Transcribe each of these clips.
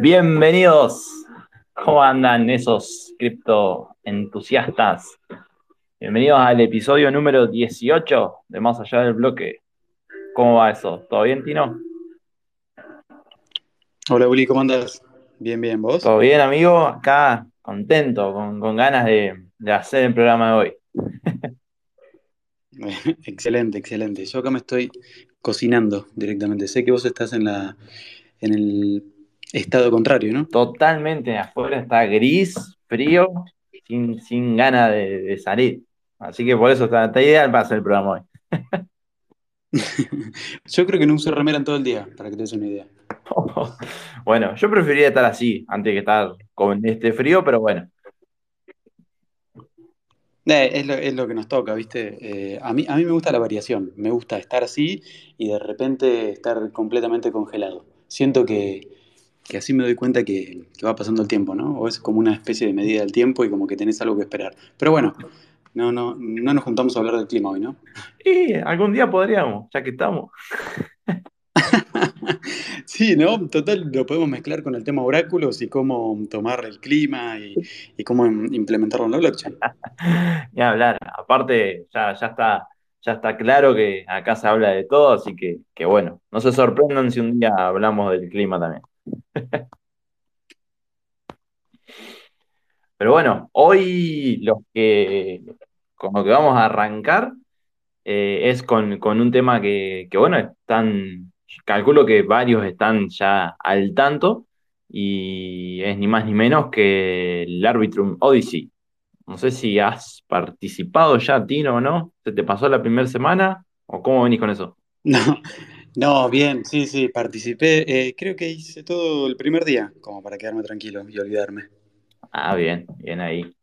Bienvenidos. ¿Cómo andan esos cripto entusiastas? Bienvenidos al episodio número 18 de Más Allá del Bloque. ¿Cómo va eso? ¿Todo bien, Tino? Hola, Uli, ¿cómo andas? Bien, bien, ¿vos? Todo bien, amigo. Acá contento, con, ganas de, hacer el programa de hoy. excelente, excelente. Yo acá me estoy cocinando directamente. Sé que vos estás en la en el estado contrario, ¿no? Totalmente, afuera está gris, frío, sin, sin ganas de, salir. Así que por eso está, está ideal para hacer el programa hoy. yo creo que no uso remera en todo el día, para que te des una idea. bueno, yo preferiría estar así, antes que estar con este frío, pero bueno. Eh, es, lo, que nos toca, ¿viste? Eh, a, mí, a mí me gusta la variación, me gusta estar así y de repente estar completamente congelado. Siento que, que así me doy cuenta que, va pasando el tiempo, ¿no? O es como una especie de medida del tiempo y como que tenés algo que esperar. Pero bueno, no, no, no nos juntamos a hablar del clima hoy, ¿no? Y algún día podríamos, ya que estamos. sí, ¿no? Total, lo podemos mezclar con el tema oráculos y cómo tomar el clima y, cómo implementarlo en la blockchain. Ni hablar, aparte ya, ya está ya está claro que acá se habla de todo, así que, que bueno, no se sorprendan si un día hablamos del clima también. Pero bueno, hoy los que, con lo que vamos a arrancar eh, es con, un tema que, bueno, están, calculo que varios están ya al tanto y es ni más ni menos que el Arbitrum Odyssey. No sé si has participado ya, Tino, o no. ¿Se te pasó la primera semana? ¿O cómo venís con eso? No, no, bien, sí, sí, participé. Eh, creo que hice todo el primer día, como para quedarme tranquilo y olvidarme. Ah, bien, bien ahí.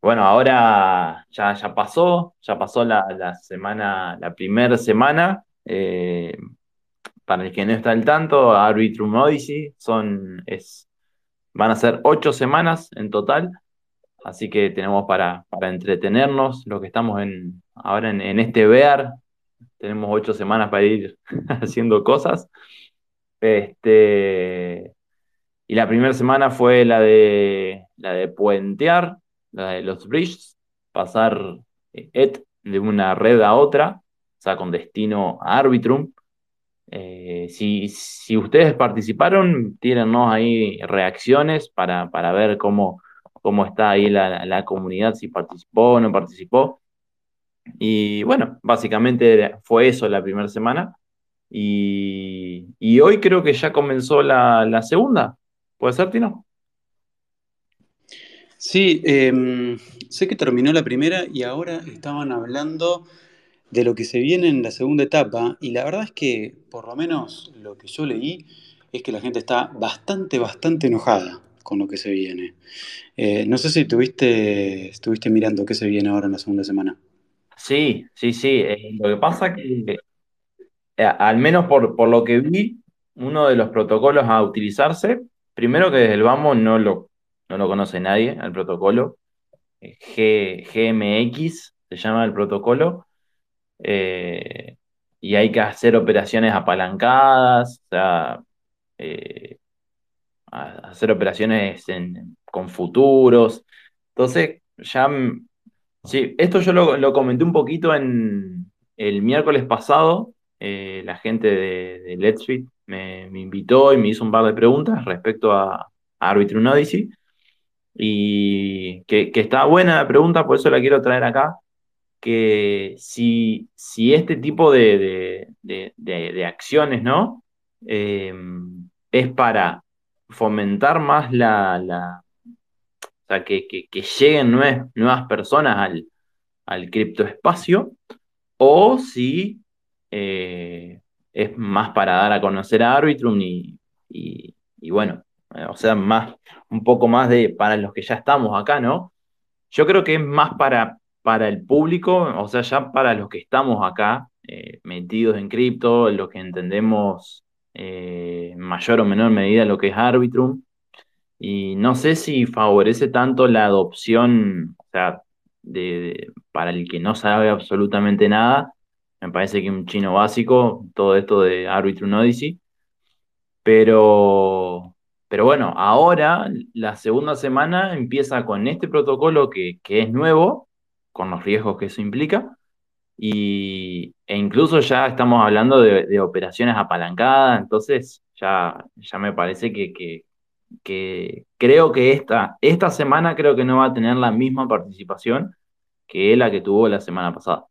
Bueno, ahora ya, ya pasó, ya pasó la, semana, la primera semana. Eh, para el que no está al tanto, Arbitrum Odyssey son, es, van a ser ocho semanas en total. Así que tenemos para, para entretenernos, lo que estamos en, ahora en, en este VEAR, tenemos ocho semanas para ir haciendo cosas. Este, y la primera semana fue la de, la de puentear, la de los bridges, pasar ET de una red a otra, o sea, con destino a Arbitrum. Eh, si, si, ustedes participaron, tírennos ahí reacciones para, para ver cómo, cómo está ahí la, la, comunidad, si participó o no participó. Y bueno, básicamente fue eso la primera semana. Y, hoy creo que ya comenzó la, segunda. ¿Puede ser, Tino? Sí, em, sé que terminó la primera y ahora estaban hablando de lo que se viene en la segunda etapa y la verdad es que por lo menos lo que yo leí es que la gente está bastante, bastante enojada con lo que se viene. Eh, no sé si tuviste, estuviste mirando qué se viene ahora en la segunda semana. Sí, sí, sí. Eh, lo que pasa que, eh, al menos por, lo que vi, uno de los protocolos a utilizarse, primero que desde el vamos no lo, no lo conoce nadie, el protocolo. Eh, G, GMX se llama el protocolo. y hay que hacer operaciones apalancadas, o sea, hacer operaciones con futuros. Entonces, ya Sí, esto yo lo, comenté un poquito en el miércoles pasado. Eh, la gente de, Let's Fit me, invitó y me hizo un par de preguntas respecto a, Arbitrum Odyssey. Y que, está buena la pregunta, por eso la quiero traer acá. Que si, si este tipo de, acciones, ¿no? Eh, es para fomentar más la, o sea, que, lleguen nuevas, personas al, al criptoespacio, o si eh, es más para dar a conocer a Arbitrum y, y, bueno, o sea, más, un poco más de para los que ya estamos acá, ¿no? yo creo que es más para, para el público, o sea, ya para los que estamos acá eh, metidos en cripto, los que entendemos eh, en mayor o menor medida lo que es Arbitrum. Y no sé si favorece tanto la adopción, o sea, de, para el que no sabe absolutamente nada, me parece que un chino básico, todo esto de Arbitrum Odyssey. Pero, pero bueno, ahora la segunda semana empieza con este protocolo que, es nuevo, con los riesgos que eso implica, y, e incluso ya estamos hablando de, operaciones apalancadas, entonces ya, ya me parece que, que, creo que esta, esta semana creo que no va a tener la misma participación que la que tuvo la semana pasada.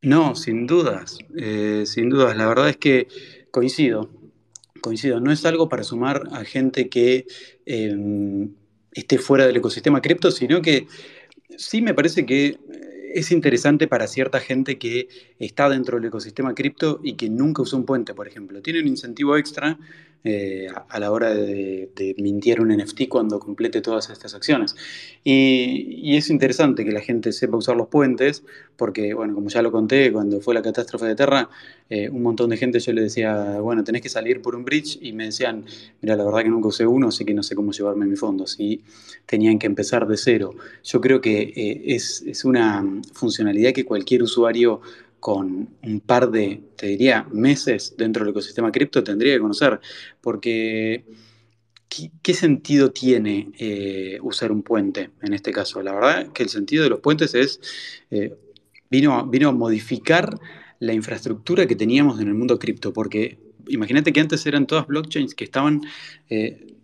No, sin dudas, eh, sin dudas. La verdad es que coincido, coincido. No es algo para sumar a gente que em, esté fuera del ecosistema cripto, sino que sí me parece que es interesante para cierta gente que está dentro del ecosistema cripto y que nunca usó un puente, por ejemplo. Tiene un incentivo extra eh, a la hora de, mintir un NFT cuando complete todas estas acciones. Y, es interesante que la gente sepa usar los puentes, porque, bueno, como ya lo conté, cuando fue la catástrofe de Terra, eh, un montón de gente yo le decía, bueno, tenés que salir por un bridge, y me decían, mira, la verdad que nunca usé uno, así que no sé cómo llevarme mis fondos. Y tenían que empezar de cero. Yo creo que eh, es, es una funcionalidad que cualquier usuario con un par de, te diría, meses dentro del ecosistema cripto tendría que conocer, porque ¿qué, sentido tiene eh, usar un puente en este caso? La verdad que el sentido de los puentes es, eh, vino, vino a modificar la infraestructura que teníamos en el mundo cripto, porque imagínate que antes eran todas blockchains que estaban... Eh,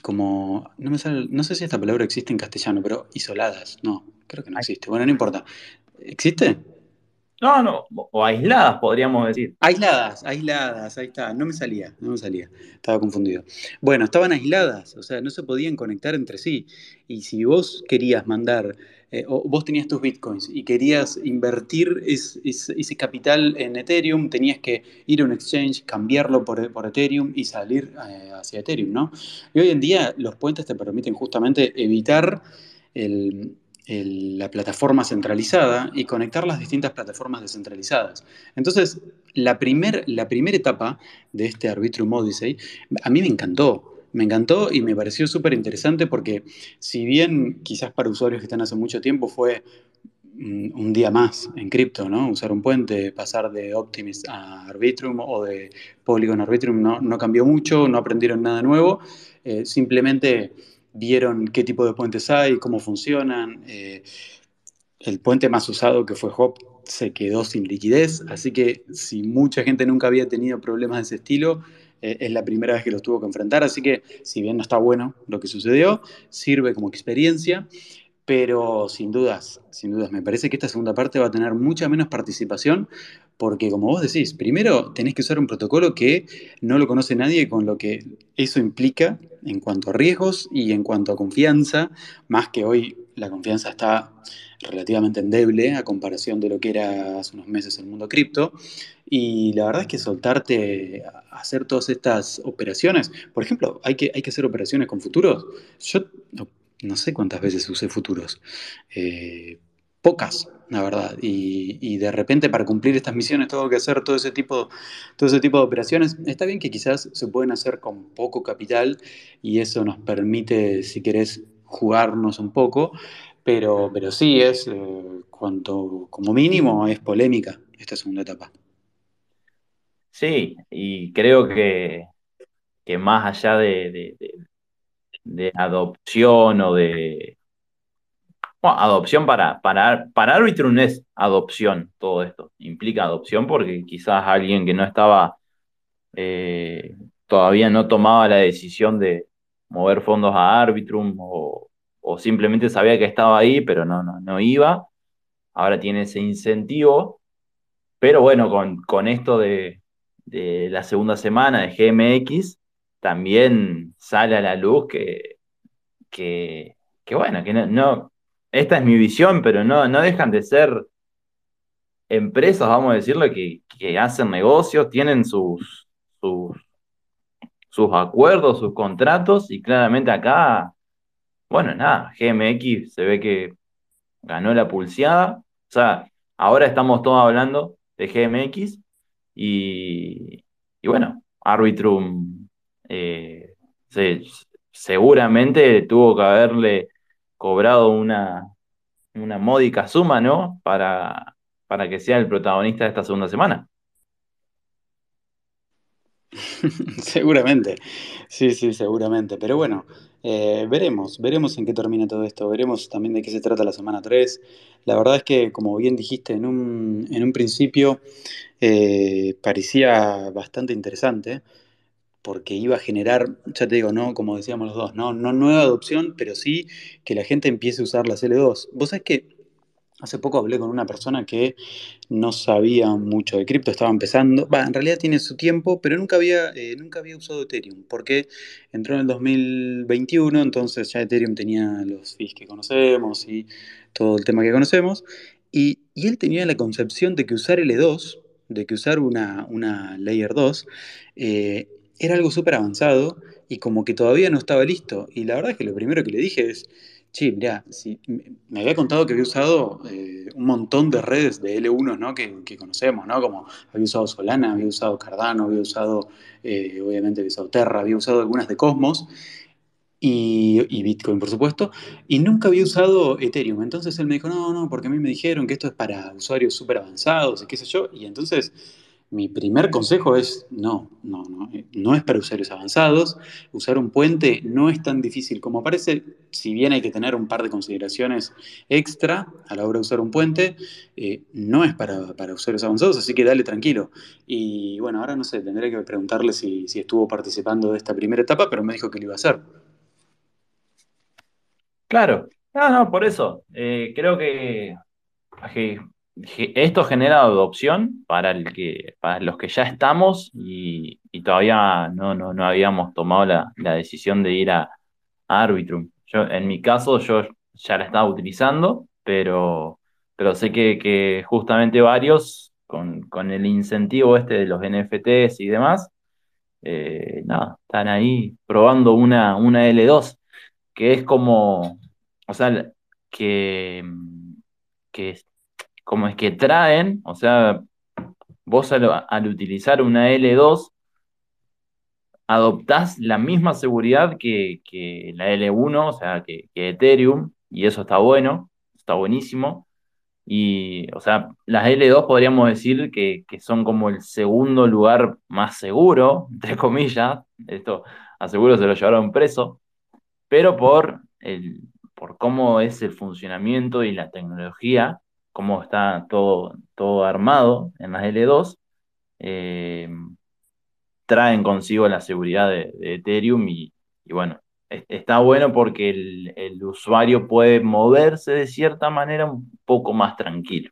como, no, me no sé si esta palabra existe en castellano, pero isoladas, no, creo que no existe. Bueno, no importa. ¿Existe? No, no, o aisladas podríamos decir. Aisladas, aisladas, ahí está, no me salía, no me salía, estaba confundido. Bueno, estaban aisladas, o sea, no se podían conectar entre sí. Y si vos querías mandar, eh, o vos tenías tus bitcoins y querías invertir ese capital en Ethereum, tenías que ir a un exchange, cambiarlo por, Ethereum y salir eh, hacia Ethereum, ¿no? Y hoy en día los puentes te permiten justamente evitar el, la plataforma centralizada y conectar las distintas plataformas descentralizadas. Entonces, la, la primera etapa de este Arbitrum Odyssey a mí me encantó. Me encantó y me pareció súper interesante porque si bien quizás para usuarios que están hace mucho tiempo fue mm, un día más en cripto, ¿no? Usar un puente, pasar de Optimism a Arbitrum o de Polygon a Arbitrum no, no cambió mucho, no aprendieron nada nuevo, eh, simplemente vieron qué tipo de puentes hay, cómo funcionan. Eh, el puente más usado que fue Hop se quedó sin liquidez, así que si mucha gente nunca había tenido problemas de ese estilo, eh, es la primera vez que los tuvo que enfrentar, así que si bien no está bueno lo que sucedió, sirve como experiencia, pero sin dudas, sin dudas, me parece que esta segunda parte va a tener mucha menos participación porque como vos decís, primero tenés que usar un protocolo que no lo conoce nadie, con lo que eso implica en cuanto a riesgos y en cuanto a confianza, más que hoy la confianza está relativamente endeble a comparación de lo que era hace unos meses el mundo cripto. Y la verdad es que soltarte a hacer todas estas operaciones, por ejemplo, hay que, hay que hacer operaciones con futuros. Yo no, sé cuántas veces usé futuros. Eh, pocas, la verdad. Y, de repente para cumplir estas misiones tengo que hacer todo ese, tipo, todo ese tipo de operaciones. Está bien que quizás se pueden hacer con poco capital y eso nos permite, si querés, jugarnos un poco, pero, pero sí es, eh, cuanto, como mínimo, es polémica esta segunda etapa. Sí, y creo que, que más allá de, de adopción o de, adopción para, para, para Arbitrum es adopción todo esto. Implica adopción porque quizás alguien que no estaba, eh, todavía no tomaba la decisión de mover fondos a Arbitrum o, simplemente sabía que estaba ahí, pero no, no, no iba. Ahora tiene ese incentivo. Pero bueno, con, con esto de, de la segunda semana de GMX, también sale a la luz que, que, que bueno, que no, esta es mi visión, pero no, no dejan de ser empresas, vamos a decirlo, que, hacen negocios, tienen sus, sus, acuerdos, sus contratos, y claramente acá bueno, nada, GMX se ve que ganó la pulseada. O sea, ahora estamos todos hablando de GMX y, y bueno, Arbitrum eh, seguramente tuvo que haberle cobrado una, una módica suma, ¿no? Para, para que sea el protagonista de esta segunda semana. seguramente, sí, sí, seguramente. Pero bueno, eh, veremos, veremos en qué termina todo esto, veremos también de qué se trata la semana 3. La verdad es que, como bien dijiste en un, en un principio, eh, parecía bastante interesante porque iba a generar, ya te digo, no, como decíamos los dos, no, no nueva adopción, pero sí que la gente empiece a usar las L2. Vos sabés que hace poco hablé con una persona que no sabía mucho de cripto, estaba empezando, va, en realidad tiene su tiempo, pero nunca había, eh, nunca había usado Ethereum, porque entró en el 2021, entonces ya Ethereum tenía los fees que conocemos y todo el tema que conocemos, y, y él tenía la concepción de que usar L2, de que usar una, una Layer 2, eh, era algo súper avanzado y como que todavía no estaba listo. Y la verdad es que lo primero que le dije es, che, mirá, me había contado que había usado eh, un montón de redes de L1 ¿no? que, que, conocemos, ¿no? como había usado Solana, había usado Cardano, había usado, eh, obviamente había usado Terra, había usado algunas de Cosmos. Y, y, Bitcoin, por supuesto, y nunca había usado Ethereum. Entonces él me dijo, no, no, porque a mí me dijeron que esto es para usuarios súper avanzados y qué sé yo. Y entonces mi primer consejo es, no, no, no, no es para usuarios avanzados. Usar un puente no es tan difícil como parece, si bien hay que tener un par de consideraciones extra a la hora de usar un puente, eh, no es para, para, usuarios avanzados, así que dale tranquilo. Y bueno, ahora no sé, tendré que preguntarle si, si estuvo participando de esta primera etapa, pero me dijo que lo iba a hacer. Claro, no, no, por eso. Eh, creo que, que esto genera adopción para, el que, para los que ya estamos y, todavía no, no, habíamos tomado la, decisión de ir a, Arbitrum. Yo, en mi caso, yo ya la estaba utilizando, pero, pero sé que, justamente varios, con, el incentivo este de los NFTs y demás, eh, nada, están ahí probando una, una L2, que es como, o sea, que, que como es que traen, o sea, vos al, utilizar una L2, adoptás la misma seguridad que, la L1, o sea, que, Ethereum, y eso está bueno, está buenísimo. Y, o sea, las L2 podríamos decir que, son como el segundo lugar más seguro, entre comillas. Esto a seguro se lo llevaron preso, pero por, el, por cómo es el funcionamiento y la tecnología cómo está todo, todo armado en las L2, eh, traen consigo la seguridad de, Ethereum y, bueno, está bueno porque el, usuario puede moverse de cierta manera un poco más tranquilo.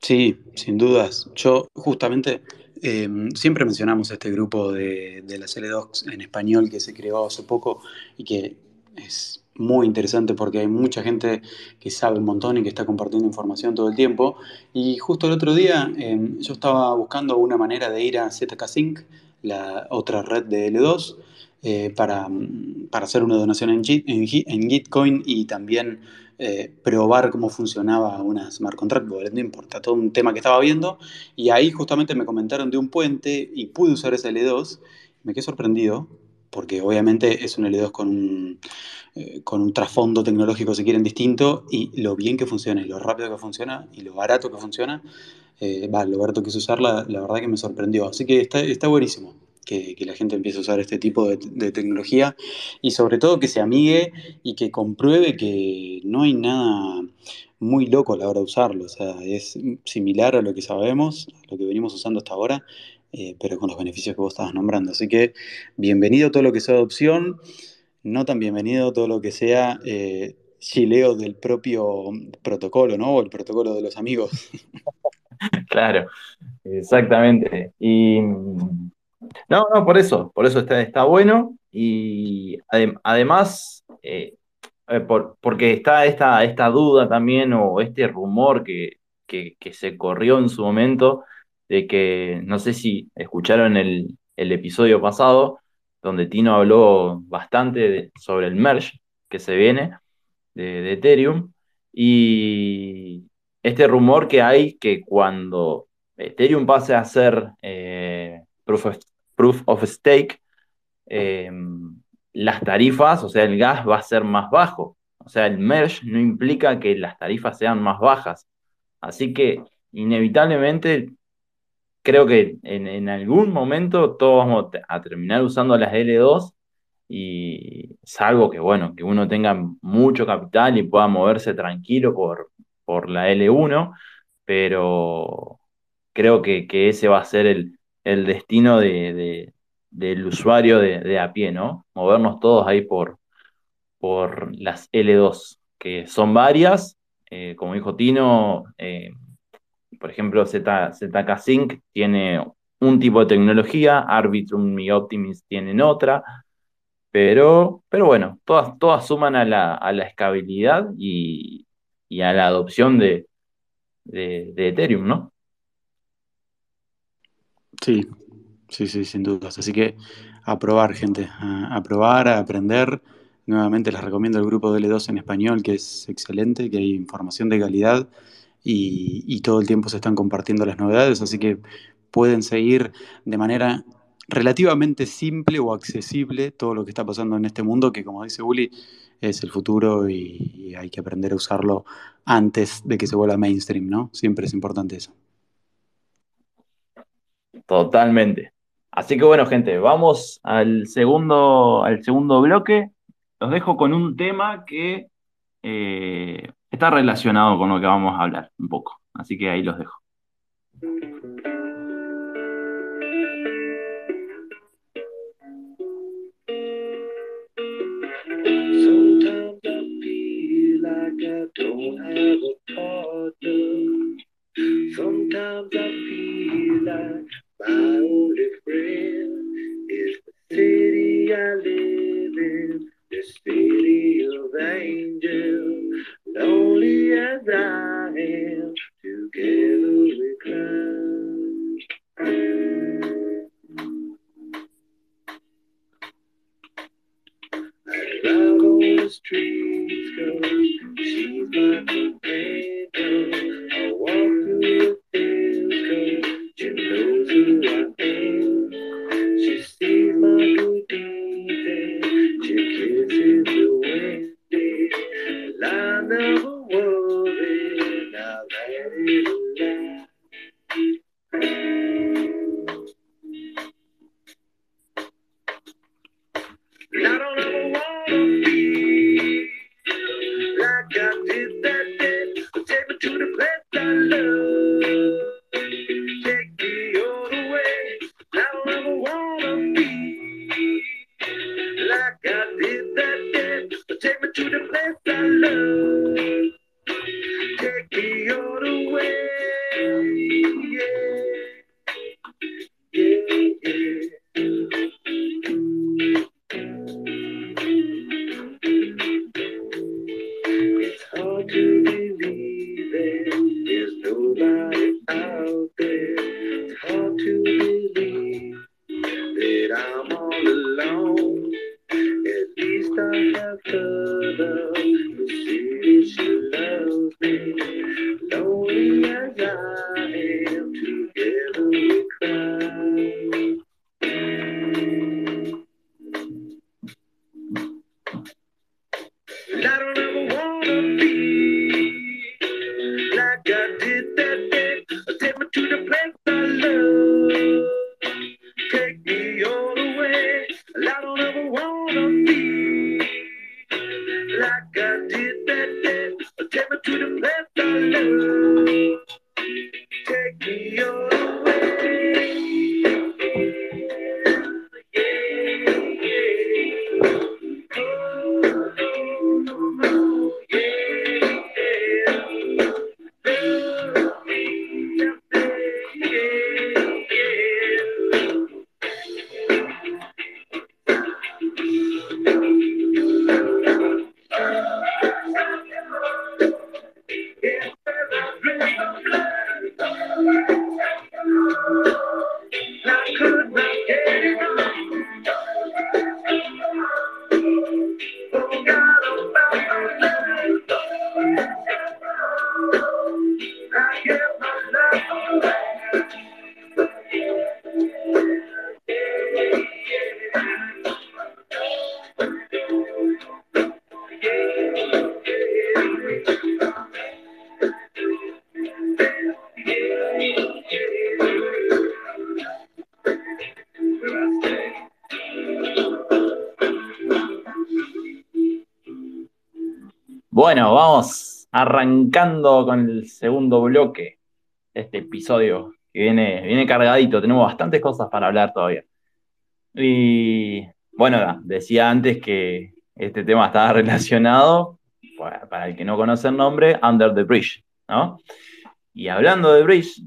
Sí, sin dudas. Yo justamente eh, siempre mencionamos este grupo de, de las L2 en español que se creó hace poco y que es muy interesante porque hay mucha gente que sabe un montón y que está compartiendo información todo el tiempo. Y justo el otro día em, yo estaba buscando una manera de ir a ZK-Sync, la otra red de L2, eh, para, para, hacer una donación en, en, Gitcoin y también eh, probar cómo funcionaba una smart contract no importa, todo un tema que estaba viendo. Y ahí justamente me comentaron de un puente y pude usar ese L2. Me quedé sorprendido porque obviamente es un L2 con un eh, un trasfondo tecnológico, si quieren, distinto, y lo bien que funciona, y lo rápido que funciona, y lo barato que funciona, eh, va, lo barato que es usarla, la verdad que me sorprendió. Así que está, está buenísimo que, que, la gente empiece a usar este tipo de, de, tecnología, y sobre todo que se amigue y que compruebe que no hay nada muy loco a la hora de usarlo, o sea, es similar a lo que sabemos, a lo que venimos usando hasta ahora, eh, pero con los beneficios que vos estabas nombrando. Así que bienvenido todo lo que sea adopción no tan bienvenido todo lo que sea eh, chileo del propio protocolo, ¿no? O el protocolo de los amigos. Claro, exactamente. Y no, no, por eso, por eso está, bueno. Y además, eh, eh, porque está esta, esta duda también, o este rumor que, que, se corrió en su momento, de que, no sé si escucharon el, el episodio pasado, donde Tino habló bastante sobre el merge que se viene de, Ethereum y este rumor que hay que cuando Ethereum pase a ser eh, proof, of, proof, of, stake, eh, las tarifas, o sea, el gas va a ser más bajo. O sea, el merge no implica que las tarifas sean más bajas. Así que inevitablemente creo que en, algún momento todos vamos a terminar usando las L2 y salvo que, bueno, que uno tenga mucho capital y pueda moverse tranquilo por, por la L1, pero creo que, ese va a ser el, destino de, del usuario de, a pie, ¿no? Movernos todos ahí por, por las L2, que son varias, eh, como dijo Tino, eh, por ejemplo, ZK Sync tiene un tipo de tecnología, Arbitrum y Optimus tienen otra, pero, pero bueno, todas, todas suman a la, a la escalabilidad y, a la adopción de, de, Ethereum, ¿no? Sí, sí, sí, sin dudas. Así que a probar, gente, a, probar, a aprender. Nuevamente les recomiendo el grupo de L2 en español, que es excelente, que hay información de calidad y, todo el tiempo se están compartiendo las novedades, así que pueden seguir de manera relativamente simple o accesible todo lo que está pasando en este mundo, que como dice Uli, es el futuro y, hay que aprender a usarlo antes de que se vuelva mainstream, ¿no? Siempre es importante eso. Totalmente. Así que bueno, gente, vamos al segundo, al segundo bloque. Los dejo con un tema que eh, está relacionado con lo que vamos a hablar un poco. Así que ahí los dejo. The of. Lonely as I am, together we cry. I drive on the streets, cause she's my companion. Take me to the place I love. Bueno, vamos arrancando con el segundo bloque de este episodio que viene, viene cargadito. Tenemos bastantes cosas para hablar todavía. Y bueno, decía antes que este tema estaba relacionado, para el que no conoce el nombre, Under the Bridge, ¿no? Y hablando de Bridge,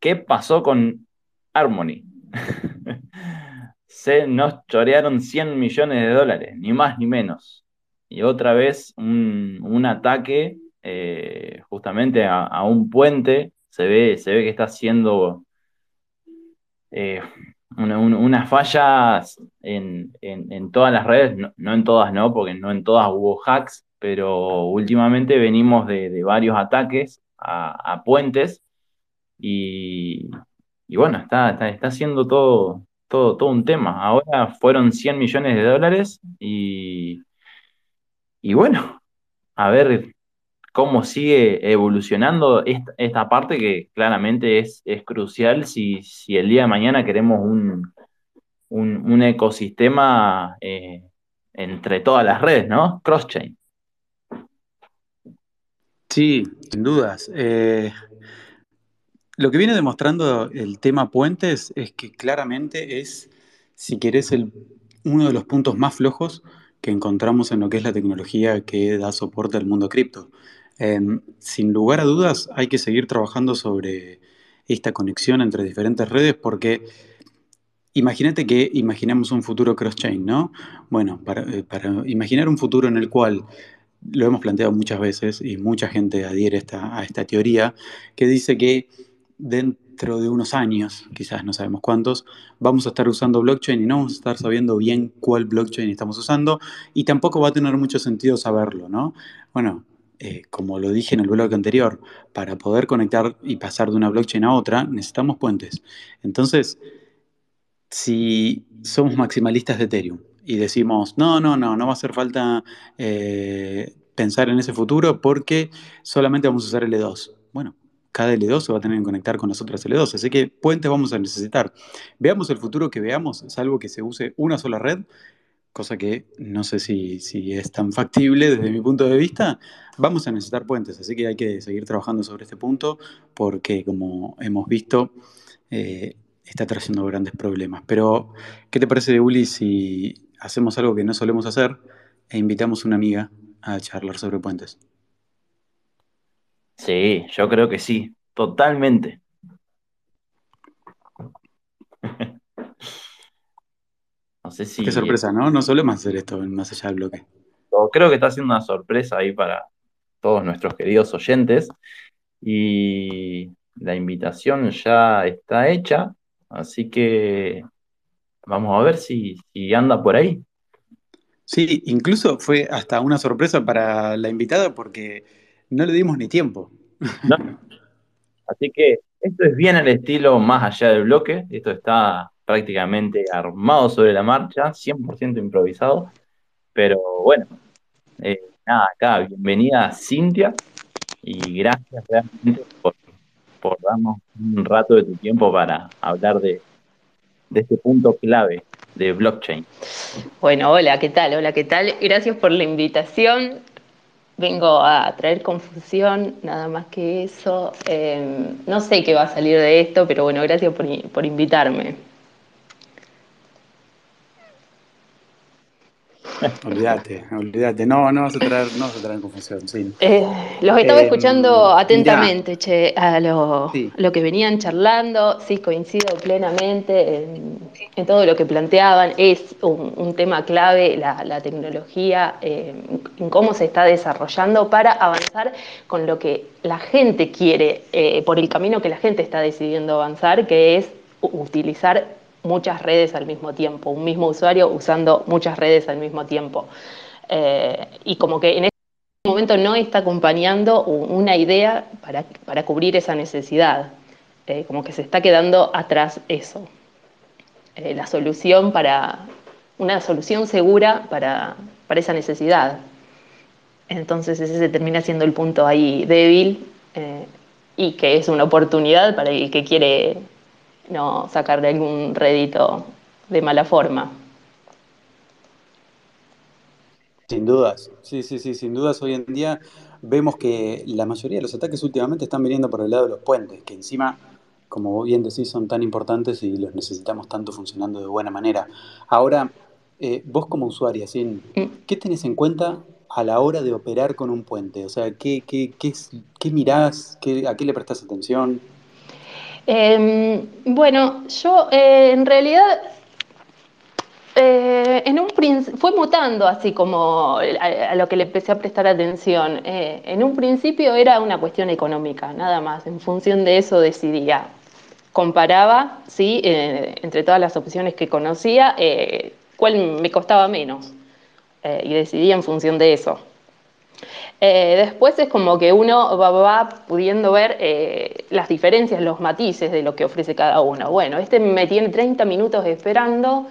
¿qué pasó con Harmony? Se nos chorearon 100 millones de dólares, ni más ni menos y otra vez un, ataque eh, justamente a, un puente. Se ve, se ve que está haciendo eh, una, falla en, todas las redes, no, en todas, no, porque no en todas hubo hacks, pero últimamente venimos de, varios ataques a, puentes y, bueno, está, está, haciendo todo, todo, todo un tema. Ahora fueron 100 millones de dólares y y bueno, a ver cómo sigue evolucionando esta, parte que claramente es, crucial si, el día de mañana queremos un, ecosistema eh, entre todas las redes, ¿no? Cross-chain. Sí, sin dudas. Eh, lo que viene demostrando el tema puentes es que claramente es, si querés, el, uno de los puntos más flojos que encontramos en lo que es la tecnología que da soporte al mundo cripto. Em, sin lugar a dudas, hay que seguir trabajando sobre esta conexión entre diferentes redes porque imagínate que imaginemos un futuro cross-chain, ¿no? Bueno, para, eh, para, imaginar un futuro en el cual, lo hemos planteado muchas veces y mucha gente adhiere a esta teoría, que dice que dentro de unos años, quizás no sabemos cuántos, vamos a estar usando blockchain y no vamos a estar sabiendo bien cuál blockchain estamos usando y tampoco va a tener mucho sentido saberlo, ¿no? Bueno, eh, como lo dije en el blog anterior, para poder conectar y pasar de una blockchain a otra, necesitamos puentes. Entonces, si somos maximalistas de Ethereum y decimos, no, no, no, no va a hacer falta eh, pensar en ese futuro porque solamente vamos a usar L2. Bueno, cada L2 se va a tener que conectar con las otras L2. Así que puentes vamos a necesitar. Veamos el futuro que veamos, salvo que se use una sola red, cosa que no sé si, es tan factible desde mi punto de vista, vamos a necesitar puentes. Así que hay que seguir trabajando sobre este punto porque, como hemos visto, eh, está trayendo grandes problemas. Pero, ¿qué te parece, Uli, si hacemos algo que no solemos hacer e invitamos a una amiga a charlar sobre puentes? Sí, yo creo que sí, totalmente. No sé si. Qué sorpresa, ¿no? No solemos hacer esto más allá del bloque. Creo que está haciendo una sorpresa ahí para todos nuestros queridos oyentes. Y la invitación ya está hecha, así que vamos a ver si, si anda por ahí. Sí, incluso fue hasta una sorpresa para la invitada porque no le dimos ni tiempo. Así que esto es bien el estilo más allá del bloque. Esto está prácticamente armado sobre la marcha, 100% improvisado. Pero bueno, eh, nada, acá, bienvenida Cintia y gracias realmente por, darnos un rato de tu tiempo para hablar de, de este punto clave de blockchain. Bueno, hola, ¿qué tal? Hola, ¿qué tal? Gracias por la invitación vengo a traer confusión, nada más que eso. Em, no sé qué va a salir de esto, pero bueno, gracias por, invitarme. Olvídate, olvídate. No, no vas a traer, no vas a traer confusión, sí. Eh, los estaba em, escuchando atentamente, che, a lo, lo, que venían charlando. Sí, coincido plenamente en, en todo lo que planteaban. Es un, tema clave la, tecnología, eh, en cómo se está desarrollando para avanzar con lo que la gente quiere, eh, por el camino que la gente está decidiendo avanzar, que es utilizar muchas redes al mismo tiempo, un mismo usuario usando muchas redes al mismo tiempo. Eh, y como que en este momento no está acompañando una idea para, para cubrir esa necesidad, como que se está quedando atrás eso. Eh, la solución para, una solución segura para, esa necesidad. Entonces ese se termina siendo el punto ahí débil eh, y que es una oportunidad para el que quiere no sacarle algún rédito de mala forma. Sin dudas, sí, sí, sí, sin dudas hoy en día vemos que la mayoría de los ataques últimamente están viniendo por el lado de los puentes, que encima, como bien decís, son tan importantes y los necesitamos tanto funcionando de buena manera. Ahora, eh, vos como usuaria, mm. ¿qué tenés en cuenta a la hora de operar con un puente? O sea, ¿qué, qué, qué, qué mirás? Qué, ¿A qué le prestas atención? Em, bueno, yo eh, en realidad eh, fue mutando así como a, lo que le empecé a prestar atención. Eh, en un principio era una cuestión económica, nada más. En función de eso decidía. Comparaba, sí, entre todas las opciones que conocía, cuál me costaba menos. y decidía en función de eso. Eh, después es como que uno va, pudiendo ver eh, las diferencias, los matices de lo que ofrece cada uno. Bueno, este me tiene 30 minutos esperando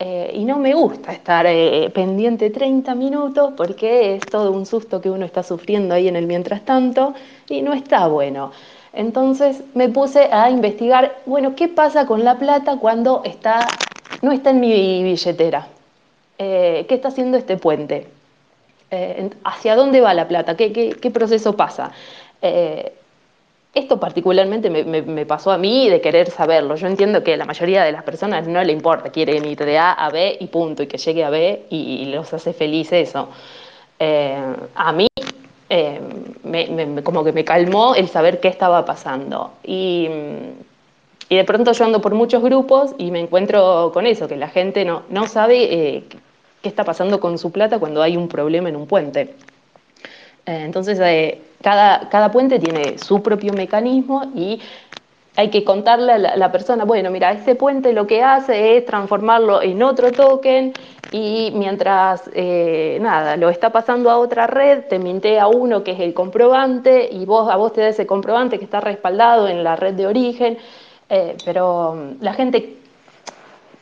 eh, y no me gusta estar pendiente 30 minutos porque es todo un susto que uno está sufriendo ahí en el mientras tanto y no está bueno. Entonces me puse a investigar, bueno, ¿qué pasa con la plata cuando está, no está en mi billetera? ¿Qué está haciendo este puente? Eh, hacia dónde va la plata, qué, proceso pasa. Eh, esto particularmente me, pasó a mí de querer saberlo. Yo entiendo que a la mayoría de las personas no le importa, quieren ir de A a B y punto, y que llegue a B y, los hace feliz eso. Eh, a mí como que me calmó el saber qué estaba pasando. Y, de pronto yo ando por muchos grupos y me encuentro con eso, que la gente no sabe qué está pasando con su plata cuando hay un problema en un puente. Eh, entonces, eh, cada, cada, puente tiene su propio mecanismo y hay que contarle a la, persona, bueno, mira, este puente lo que hace es transformarlo en otro token y mientras, eh, nada, lo está pasando a otra red, te mintea uno que es el comprobante y vos, a vos te da ese comprobante que está respaldado en la red de origen, pero mm, la gente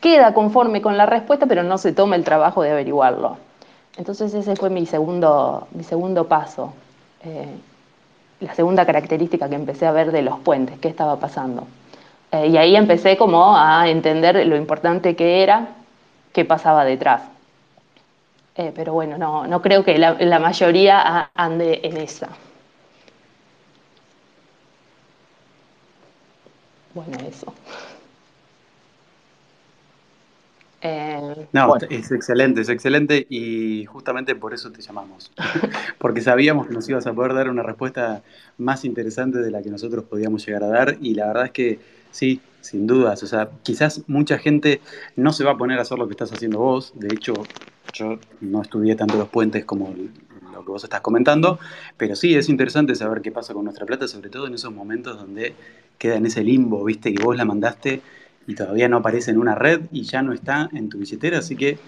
queda conforme con la respuesta, pero no se toma el trabajo de averiguarlo. Entonces ese fue mi segundo, mi segundo paso, eh, la segunda característica que empecé a ver de los puentes, qué estaba pasando. Eh, y ahí empecé como a entender lo importante que era, qué pasaba detrás. Eh, pero bueno, no, no creo que la, la mayoría ande en esa. Bueno, eso. Eh, no, es excelente, es excelente y justamente por eso te llamamos, porque sabíamos que nos ibas a poder dar una respuesta más interesante de la que nosotros podíamos llegar a dar y la verdad es que sí, sin dudas, o sea, quizás mucha gente no se va a poner a hacer lo que estás haciendo vos, de hecho yo no estudié tanto los puentes como lo que vos estás comentando, pero sí es interesante saber qué pasa con nuestra plata, sobre todo en esos momentos donde queda en ese limbo, viste, que vos la mandaste y todavía no aparece en una red y ya no está en tu billetera, así que,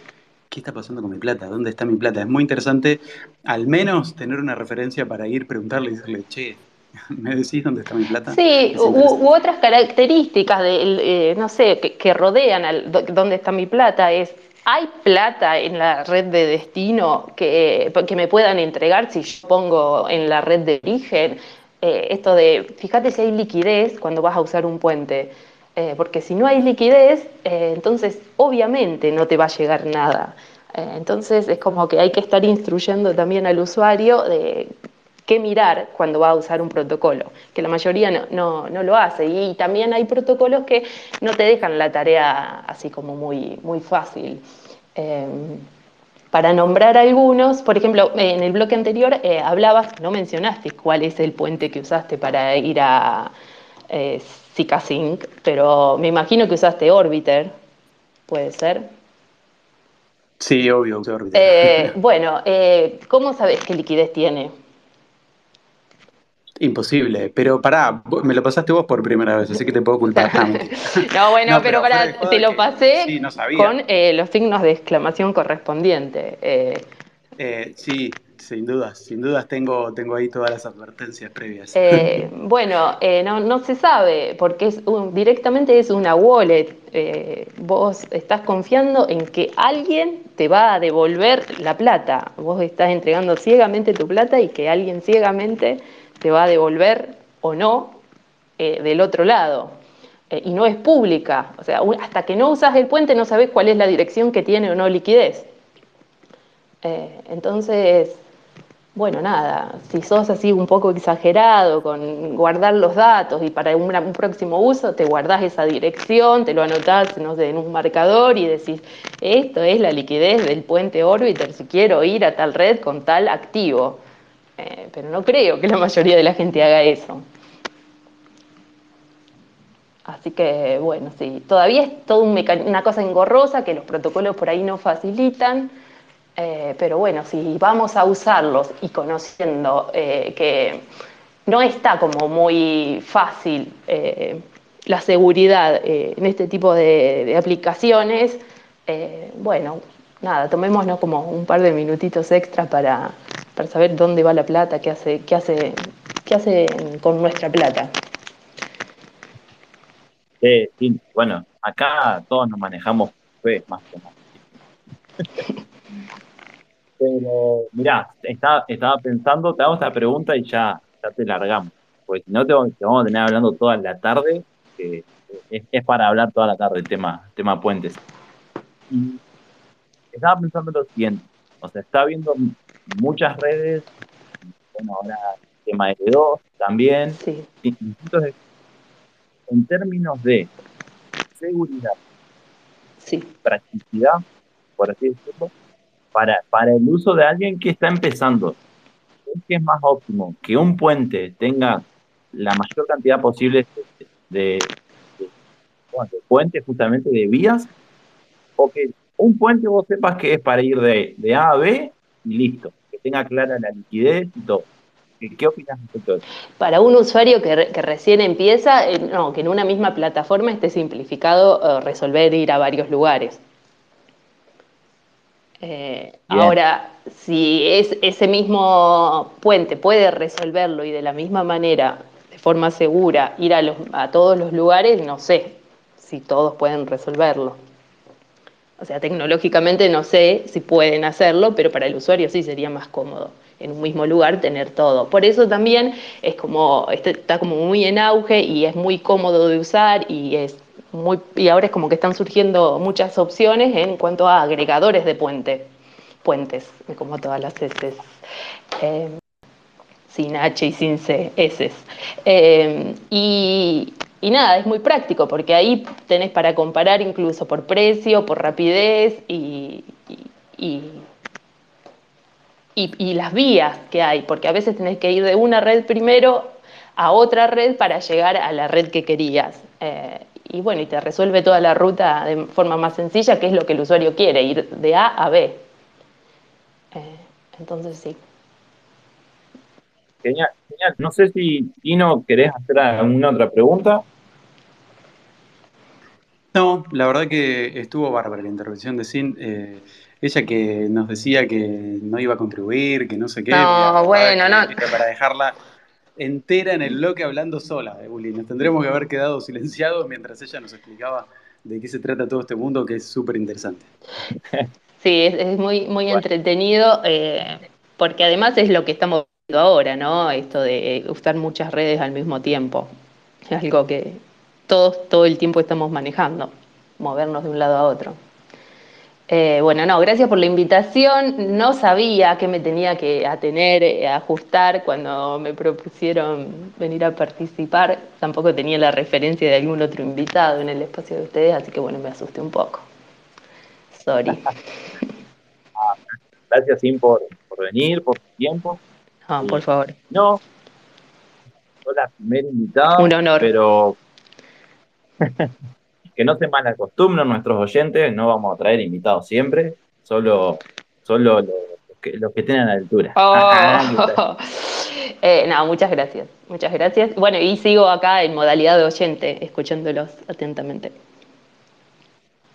¿qué está pasando con mi plata? ¿Dónde está mi plata? Es muy interesante al menos tener una referencia para ir, preguntarle y decirle, che, ¿me decís dónde está mi plata? Sí, u, otras características, de, eh, no sé, que, rodean al, dónde está mi plata es ¿Hay plata en la red de destino que, que, me puedan entregar si yo pongo en la red de origen? Eh, esto de, fíjate si hay liquidez cuando vas a usar un puente. Eh, porque si no hay liquidez, eh, entonces obviamente no te va a llegar nada. Eh, entonces es como que hay que estar instruyendo también al usuario de qué mirar cuando va a usar un protocolo, que la mayoría no, lo hace. Y también hay protocolos que no te dejan la tarea así como muy, muy fácil. para nombrar algunos, por ejemplo, en el bloque anterior hablabas, no mencionaste cuál es el puente que usaste para ir a Zika-Sync, pero me imagino que usaste Orbiter, ¿puede ser? Sí, obvio, usé Orbiter. Eh, bueno, eh, ¿cómo sabes qué liquidez tiene? Imposible, pero pará, me lo pasaste vos por primera vez, así que te puedo culpar. no, bueno, pero, para, te lo pasé con eh, los signos de exclamación correspondientes. sí, sin dudas, sin dudas tengo, tengo ahí todas las advertencias previas. Eh, bueno, eh, no, se sabe, porque es directamente es una wallet. Eh, vos estás confiando en que alguien te va a devolver la plata. Vos estás entregando ciegamente tu plata y que alguien ciegamente te va a devolver o no del otro lado. y no es pública. O sea, hasta que no usas el puente no sabes cuál es la dirección que tiene o no liquidez. entonces, bueno, nada, si sos así un poco exagerado con guardar los datos y para un, próximo uso te guardás esa dirección, te lo anotás, no sé, en un marcador y decís, esto es la liquidez del puente Orbiter si quiero ir a tal red con tal activo. Eh, pero no creo que la mayoría de la gente haga eso. Así que, bueno, sí, todavía es toda una cosa engorrosa que los protocolos por ahí no facilitan. Eh, pero bueno, si vamos a usarlos y conociendo eh, que no está como muy fácil eh, la seguridad en este tipo de, aplicaciones, bueno, nada, tomémonos como un par de minutitos extra para, para saber dónde va la plata, qué hace, qué hace, qué hace con nuestra plata. Sí, bueno, acá todos nos manejamos pues, más o menos. Pero, mirá, estaba, estaba pensando, te hago esta pregunta y ya, ya te largamos. Porque si no, te, vamos a tener hablando toda la tarde, que es, para hablar toda la tarde el tema, tema puentes. Y estaba pensando en lo siguiente, o sea, está viendo muchas redes, bueno, ahora el tema de 2 también. Sí. Entonces, en términos de seguridad, sí. practicidad, por así decirlo, para, para el uso de alguien que está empezando, ¿qué es más óptimo? Que un puente tenga la mayor cantidad posible de, puentes justamente de vías, o que un puente vos sepas que es para ir de, de A a B y listo, que tenga clara la liquidez y todo. ¿Qué, opinas respecto a? Para un usuario que, recién empieza, eh, no, que en una misma plataforma esté simplificado eh, resolver ir a varios lugares. Eh, ahora, si es ese mismo puente puede resolverlo y de la misma manera, de forma segura, ir a, a todos los lugares, no sé si todos pueden resolverlo. O sea, tecnológicamente no sé si pueden hacerlo, pero para el usuario sí sería más cómodo en un mismo lugar tener todo. Por eso también es como, este, está como muy en auge y es muy cómodo de usar y es y ahora es como que están surgiendo muchas opciones en cuanto a agregadores de puente, puentes, como todas las S, eh, sin H y sin C, S. Eh, y, nada, es muy práctico porque ahí tenés para comparar incluso por precio, por rapidez y, y, y, las vías que hay, porque a veces tenés que ir de una red primero a otra red para llegar a la red que querías. Eh, y bueno, y te resuelve toda la ruta de forma más sencilla, que es lo que el usuario quiere, ir de A a B. Eh, entonces sí. Genial, genial. No sé si Tino querés hacer alguna otra pregunta. No, la verdad que estuvo bárbara la intervención de Sin. Eh, ella que nos decía que no iba a contribuir, que no sé qué. No, bueno, no. Para dejarla entera en el bloque hablando sola, de. Nos tendremos que haber quedado silenciados mientras ella nos explicaba de qué se trata todo este mundo, que es súper interesante. Sí, es, muy, muy entretenido, eh, porque además es lo que estamos viendo ahora, ¿no? Esto de usar muchas redes al mismo tiempo. Es algo que todos todo el tiempo estamos manejando, movernos de un lado a otro. Eh, bueno, no, gracias por la invitación. No sabía que me tenía que atener, eh, ajustar cuando me propusieron venir a participar. Tampoco tenía la referencia de algún otro invitado en el espacio de ustedes, así que bueno, me asusté un poco. Sorry. gracias, Sim, por, venir, por tu tiempo. Ah, por favor. No, soy la primera invitada. Un honor. Pero que no se mal acostumbren nuestros oyentes, no vamos a traer invitados siempre, solo, solo los, que, los que tengan altura. Oh. eh, no, muchas gracias, muchas gracias. Bueno, y sigo acá en modalidad de oyente, escuchándolos atentamente.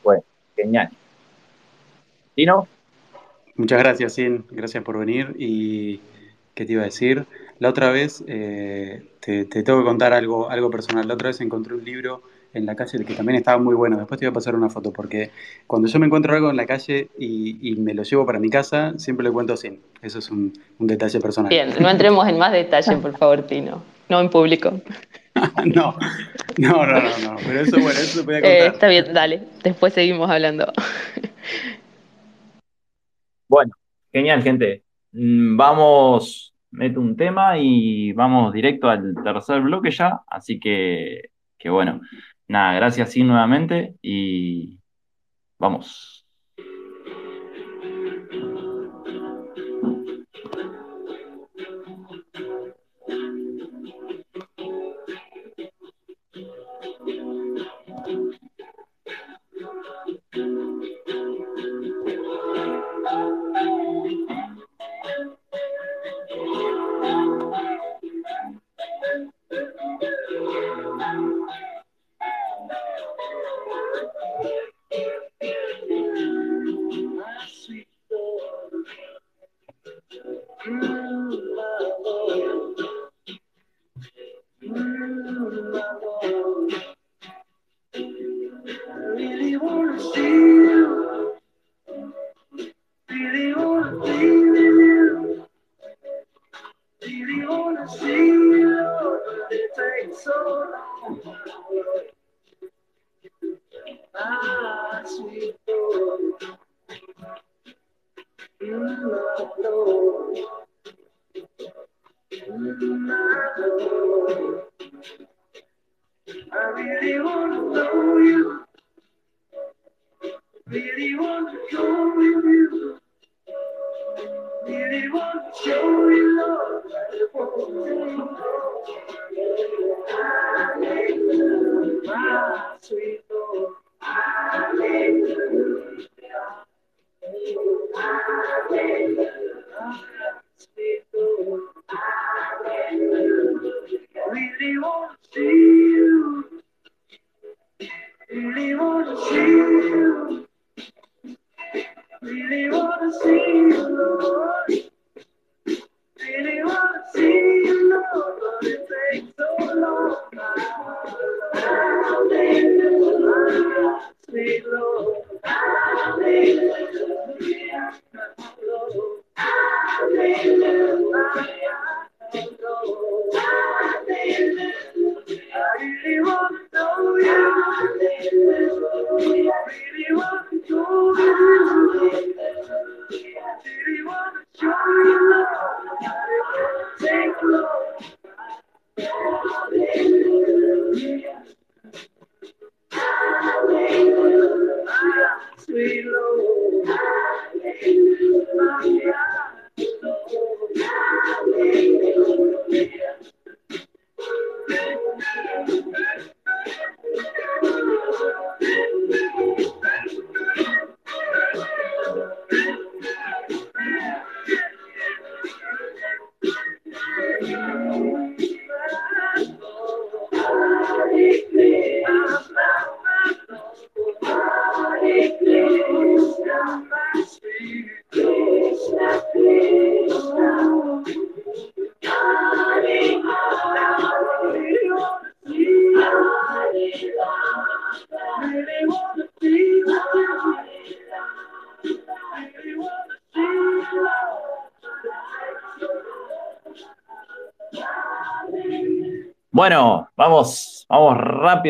Bueno, genial. ¿Tino? Muchas gracias, Sin, gracias por venir. ¿Y qué te iba a decir? La otra vez, eh, te, te, tengo que contar algo, algo personal. La otra vez encontré un libro en la calle, que también estaba muy bueno. Después te voy a pasar una foto, porque cuando yo me encuentro algo en la calle y, me lo llevo para mi casa, siempre lo cuento así. Eso es un, detalle personal. Bien, no entremos en más detalle, por favor, Tino. No en público. no, no, no, no, pero eso, bueno, eso voy a contar. Eh, está bien, dale. Después seguimos hablando. bueno, genial, gente. Mm, vamos, meto un tema y vamos directo al tercer bloque ya. Así que, que bueno, nada, gracias sí nuevamente y vamos.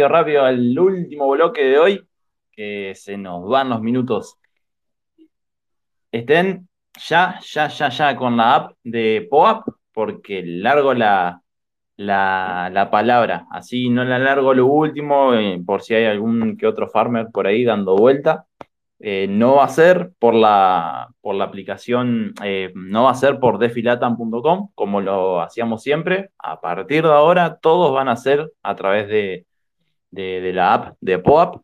Rápido, rápido al último bloque de hoy, que se nos van los minutos. Estén ya, ya, ya, ya con la app de POAP, porque largo la, la, palabra, así no la largo lo último, eh, por si hay algún que otro farmer por ahí dando vuelta. Eh, no va a ser por la, por la aplicación, eh, no va a ser por defilatan.com como lo hacíamos siempre. A partir de ahora, todos van a ser a través de, la app de POAP.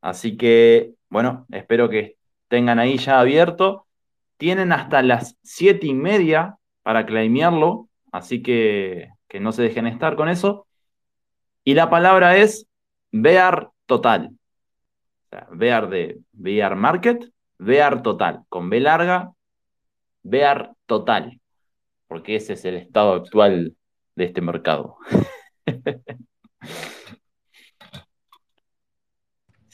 Así que, bueno, espero que tengan ahí ya abierto. Tienen hasta las siete y media para claimearlo, así que que no se dejen estar con eso. Y la palabra es Bear Total. Bear de Bear Market, Bear Total, con B larga, Bear Total, porque ese es el estado actual de este mercado.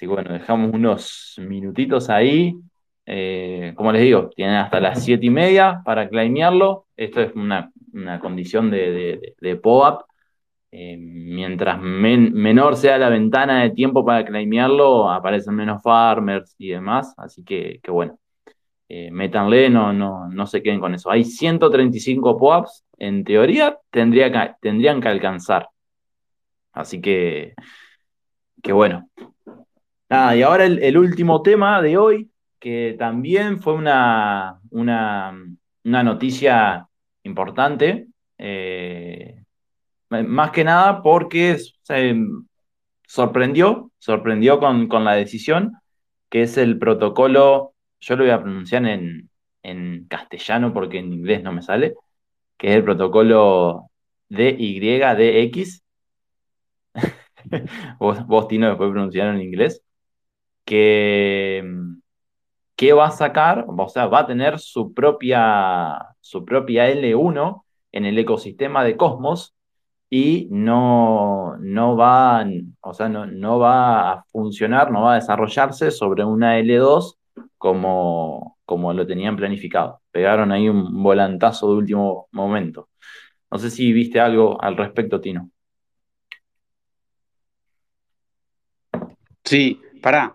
Así bueno, dejamos unos minutitos ahí. Eh, como les digo, tienen hasta las siete y media para claimearlo. Esto es una, condición de, POAP eh, mientras menor sea la ventana de tiempo para claimearlo, aparecen menos farmers y demás. Así que, bueno, eh, métanle, no, no, no se queden con eso. Hay 135 POAPs, en teoría tendría que, tendrían que alcanzar. Así que, que bueno. Nada, y ahora el, último tema de hoy, que también fue una, una, noticia importante, eh, más que nada porque se sorprendió, sorprendió con, con la decisión, que es el protocolo yo lo voy a pronunciar en, castellano porque en inglés no me sale, que es el protocolo DYDX. vos, vos, Tino, después pronunciar en inglés. Que, va a sacar, o sea, va a tener su propia, su propia L1 en el ecosistema de Cosmos y no, no, va, o sea, no, no va a funcionar, no va a desarrollarse sobre una L2 como, como lo tenían planificado. Pegaron ahí un volantazo de último momento. No sé si viste algo al respecto, Tino. Sí, pará.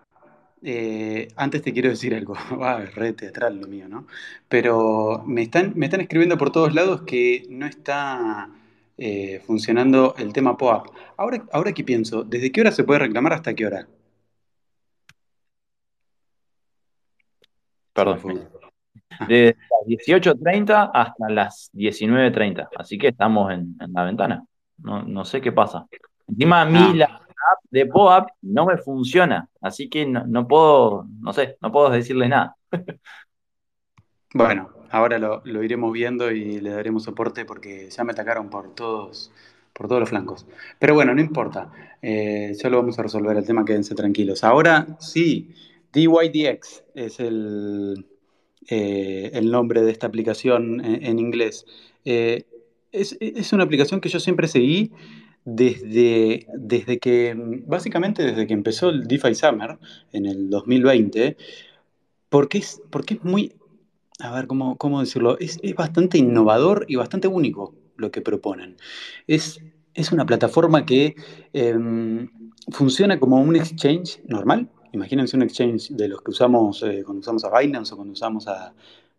Eh, antes te quiero decir algo, ah, es re teatral lo mío, ¿no? Pero me están, me están escribiendo por todos lados que no está eh, funcionando el tema POAP. Ahora, ahora que pienso, ¿desde qué hora se puede reclamar hasta qué hora? Perdón. De las 18.30 hasta las 19.30. Así que estamos en, la ventana. No, sé qué pasa. Encima a mí ah. la app de POAP no me funciona. Así que no, puedo, no sé, no puedo decirle nada. Bueno, ahora lo, iremos viendo y le daremos soporte porque ya me atacaron por todos, por todos los flancos. Pero bueno, no importa. Eh, ya lo vamos a resolver el tema, quédense tranquilos. Ahora sí, DYDX es el, eh, el nombre de esta aplicación en, inglés. Eh, es, una aplicación que yo siempre seguí desde, desde que, básicamente desde que empezó el DeFi Summer en el 2020, porque es, porque es muy, a ver, ¿cómo, cómo decirlo? Es, bastante innovador y bastante único lo que proponen. Es, es una plataforma que em, funciona como un exchange normal, Imagínense un exchange de los que usamos eh, cuando usamos a Binance o cuando usamos a,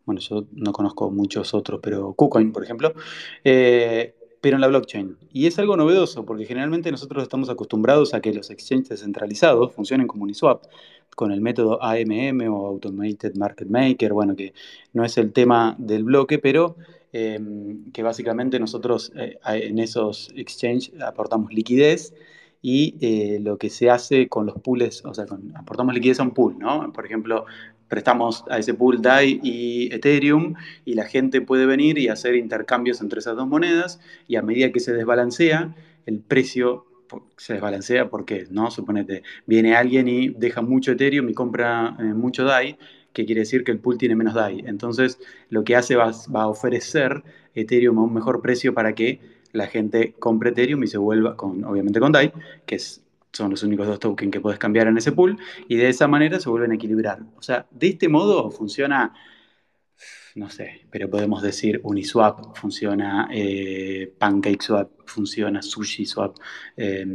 bueno, yo no conozco muchos otros, pero KuCoin, por ejemplo, eh, pero en la blockchain. Y es algo novedoso porque generalmente nosotros estamos acostumbrados a que los exchanges descentralizados funcionen como Uniswap, con el método AMM o Automated Market Maker, bueno, que no es el tema del bloque, pero em, que básicamente nosotros eh, en esos exchanges aportamos liquidez y eh, lo que se hace con los pools, o sea, aportamos liquidez a un pool, ¿no? Por ejemplo, prestamos a ese pool DAI y Ethereum y la gente puede venir y hacer intercambios entre esas dos monedas y a medida que se desbalancea, el precio se desbalancea porque, ¿no? Suponete, viene alguien y deja mucho Ethereum y compra eh, mucho DAI, que quiere decir que el pool tiene menos DAI. Entonces, lo que hace va, va a ofrecer Ethereum a un mejor precio para que la gente compre Ethereum y se vuelva, con, obviamente con DAI, que son los únicos dos tokens que puedes cambiar en ese pool, y de esa manera se vuelven a equilibrar. O sea, de este modo funciona, no sé, pero podemos decir Uniswap, funciona eh, PancakeSwap, funciona SushiSwap, eh,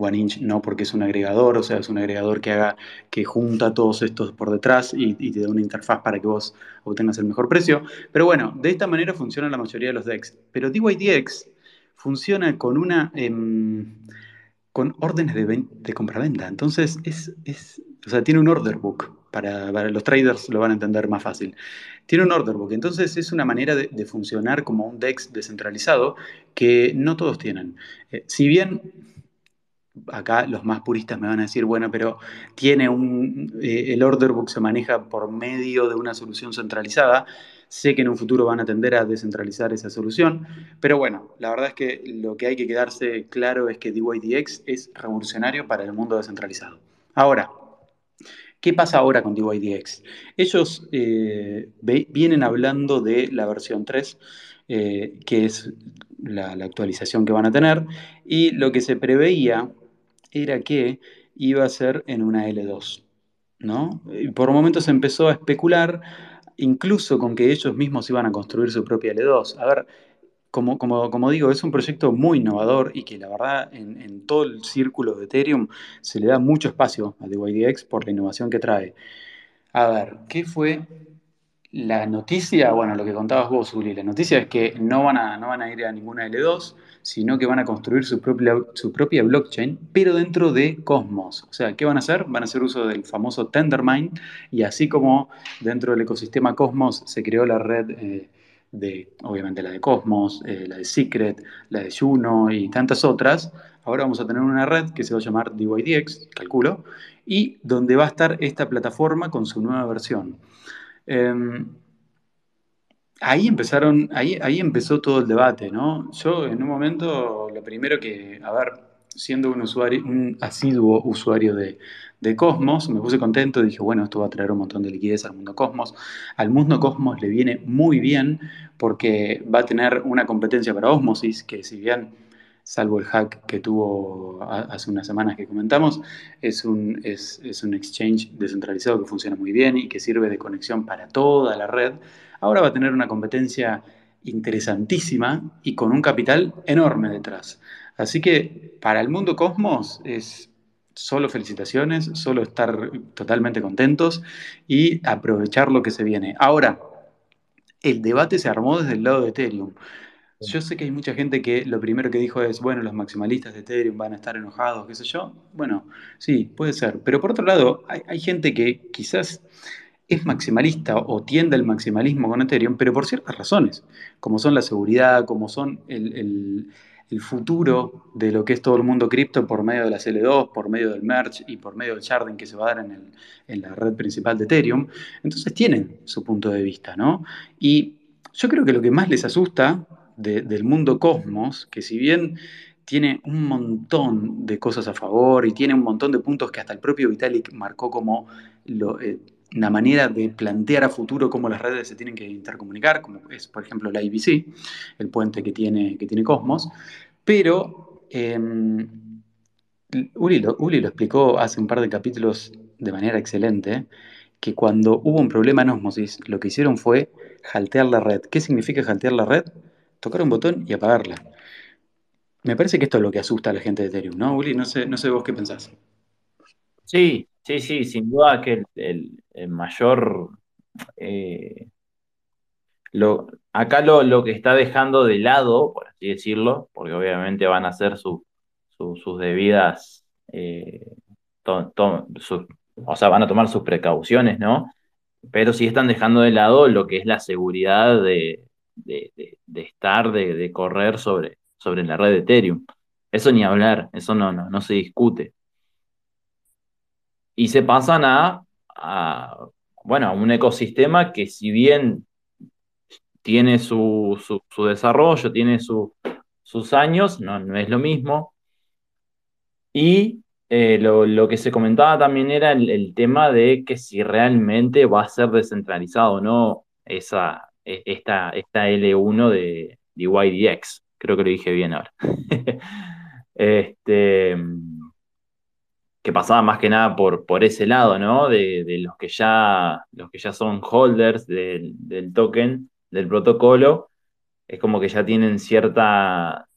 OneInch no porque es un agregador, o sea, es un agregador que haga, que junta todos estos por detrás y, te da una interfaz para que vos obtengas el mejor precio. Pero bueno, de esta manera funciona la mayoría de los DEX. Pero DYDX funciona con una em, con órdenes de, de compra-venta. Entonces, es, es, o sea, tiene un order book. Para, los traders lo van a entender más fácil. Tiene un order book, entonces es una manera de, funcionar como un DEX descentralizado que no todos tienen. Eh, si bien acá los más puristas me van a decir, bueno, pero tiene un, eh, el order book se maneja por medio de una solución centralizada. Sé que en un futuro van a tender a descentralizar esa solución, pero bueno, la verdad es que lo que hay que quedarse claro es que DYDX es revolucionario para el mundo descentralizado. Ahora, ¿Qué pasa ahora con DYDX? Ellos eh, vienen hablando de la versión 3, eh, que es la, actualización que van a tener, y lo que se preveía era que iba a ser en una L2. ¿no? Y por momentos se empezó a especular incluso con que ellos mismos iban a construir su propia L2. A ver, como, digo, es un proyecto muy innovador y que la verdad en, todo el círculo de Ethereum se le da mucho espacio a DYDX por la innovación que trae. A ver, ¿qué fue la noticia, bueno, lo que contabas vos, Uli, la noticia es que no van a, no van a ir a ninguna L2, sino que van a construir su propia, su propia blockchain, pero dentro de Cosmos. O sea, ¿qué van a hacer? Van a hacer uso del famoso Tendermine, y así como dentro del ecosistema Cosmos se creó la red eh, de, obviamente, la de Cosmos, eh, la de Secret, la de Juno y tantas otras, ahora vamos a tener una red que se va a llamar DYDX, calculo, y donde va a estar esta plataforma con su nueva versión. Em, ahí empezaron, ahí, ahí empezó todo el debate, ¿no? Yo en un momento, lo primero que, a ver, siendo un usuario, un asiduo usuario de, Cosmos, me puse contento, dije, bueno, esto va a traer un montón de liquidez al mundo Cosmos. Al mundo Cosmos le viene muy bien porque va a tener una competencia para Osmosis, que si bien salvo el hack que tuvo hace unas semanas que comentamos, es un, es, un exchange descentralizado que funciona muy bien y que sirve de conexión para toda la red. Ahora va a tener una competencia interesantísima y con un capital enorme detrás. Así que para el mundo Cosmos es solo felicitaciones, solo estar totalmente contentos y aprovechar lo que se viene. Ahora, el debate se armó desde el lado de Ethereum. Yo sé que hay mucha gente que lo primero que dijo es, bueno, los maximalistas de Ethereum van a estar enojados, qué sé yo. Bueno, sí, puede ser. Pero por otro lado, hay, gente que quizás es maximalista o tiende al maximalismo con Ethereum, pero por ciertas razones, como son la seguridad, como son el, futuro de lo que es todo el mundo cripto por medio de las L2, por medio del merge y por medio del sharding que se va a dar en, en la red principal de Ethereum. Entonces tienen su punto de vista, ¿no? Y yo creo que lo que más les asusta del mundo cosmos, que si bien tiene un montón de cosas a favor y tiene un montón de puntos que hasta el propio Vitalik marcó como lo, eh, una manera de plantear a futuro cómo las redes se tienen que intercomunicar, como es, por ejemplo, la IBC, el puente que tiene, que tiene Cosmos. Pero em, Uli, lo, Uli, lo, explicó hace un par de capítulos de manera excelente, que cuando hubo un problema en Osmosis, lo que hicieron fue jaltear la red. ¿Qué significa jaltear la red? tocar un botón y apagarla. Me parece que esto es lo que asusta a la gente de Ethereum, ¿no, Uli? No sé, no sé vos qué pensás. Sí, sí, sí, sin duda que el, mayor... Eh, lo, acá lo, que está dejando de lado, por así decirlo, porque obviamente van a hacer sus debidas, eh, o sea, van a tomar sus precauciones, ¿no? Pero sí están dejando de lado lo que es la seguridad de, de, estar, de, correr sobre, sobre la red de Ethereum. Eso ni hablar, eso no, no, no se discute. Y se pasan a, bueno, a un ecosistema que si bien tiene su, desarrollo, tiene sus años, no, no, es lo mismo. Y eh, lo, que se comentaba también era el, tema de que si realmente va a ser descentralizado o no esa, e, esta, esta L1 de, YDX. Creo que lo dije bien ahora. este, que pasaba más que nada por, por ese lado, ¿no? De, los, que ya, los que ya son holders del, token, del protocolo, es como que ya tienen cierta,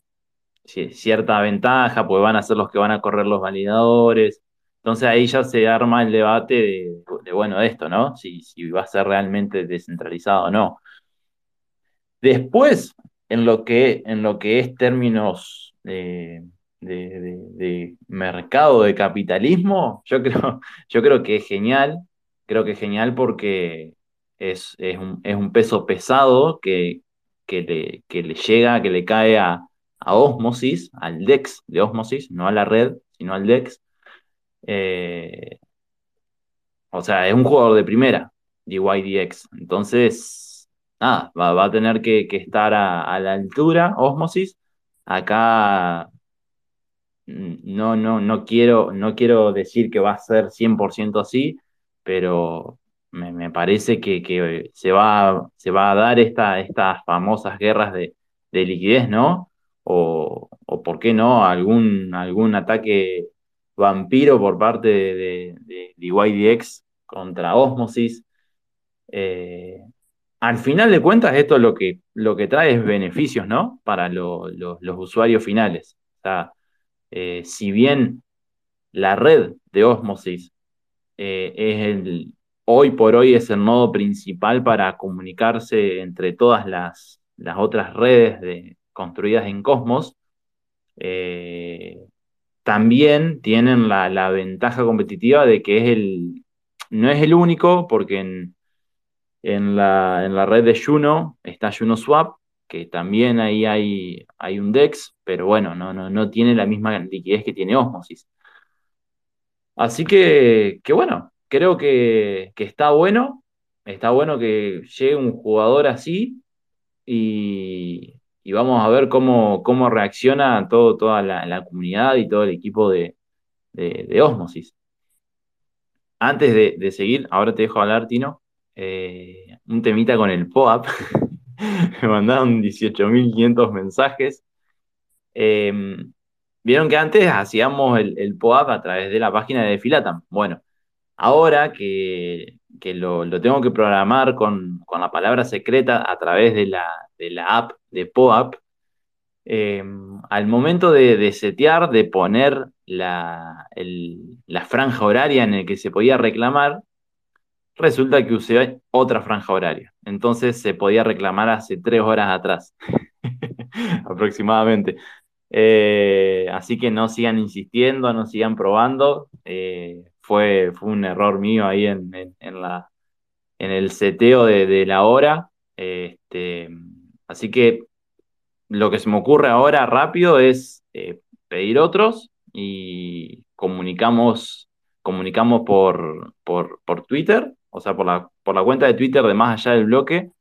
cierta ventaja, pues van a ser los que van a correr los validadores. Entonces ahí ya se arma el debate de, bueno, de esto, ¿no? Si, si va a ser realmente descentralizado o no. Después, en lo que, en lo que es términos de, mercado, de capitalismo, yo creo, yo creo que es genial. Creo que es genial porque es, un, peso pesado que, le, le, llega, que le cae a, Osmosis, al DEX de Osmosis, no a la red, sino al DEX. Eh, o sea, es un jugador de primera, DYDX. Entonces, nada, va, a tener que, estar a, la altura, Osmosis. Acá no, no, no, quiero, no quiero decir que va a ser 100% así, pero me, parece que, se, va, se va a dar esta, estas famosas guerras de, liquidez, ¿no? O, o, por qué no, algún, algún ataque vampiro por parte de, de, YDX contra Osmosis. Eh, al final de cuentas, esto lo que, lo que trae es beneficios, ¿no? Para los usuarios finales. O sea, eh, si bien la red de Osmosis eh, es hoy por hoy es el nodo principal para comunicarse entre todas las, otras redes construidas en Cosmos, eh, también tienen la, ventaja competitiva de que no es el único, porque en, en, la, red de Juno está JunoSwap, que también ahí hay, hay un DEX, pero bueno, no, no, no tiene la misma liquidez que tiene Osmosis. Así que, que bueno, creo que, está bueno, está bueno que llegue un jugador así y, vamos a ver cómo, cómo reacciona todo, toda la, comunidad y todo el equipo de, de, Osmosis. Antes de, seguir, ahora te dejo hablar, Tino, eh, un temita con el POAP. Me mandaron 18.500 mensajes. Em, vieron que antes hacíamos el, el POAP a través de la página de Filatam. Bueno, Ahora que, lo, tengo que programar con, la palabra secreta a través de la, app de POAP, em, al momento de, setear, de poner la, franja horaria en la que se podía reclamar, resulta que usé otra franja horaria. Entonces se podía reclamar hace tres horas atrás, aproximadamente. Eh, así que no sigan insistiendo, no sigan probando. Eh, fue, fue un error mío ahí en, la, en el seteo de, la hora. Este, así que lo que se me ocurre ahora rápido es eh, pedir otros y comunicamos, comunicamos por, por, Twitter, o sea, por la, por la cuenta de Twitter de Más Allá del Bloque,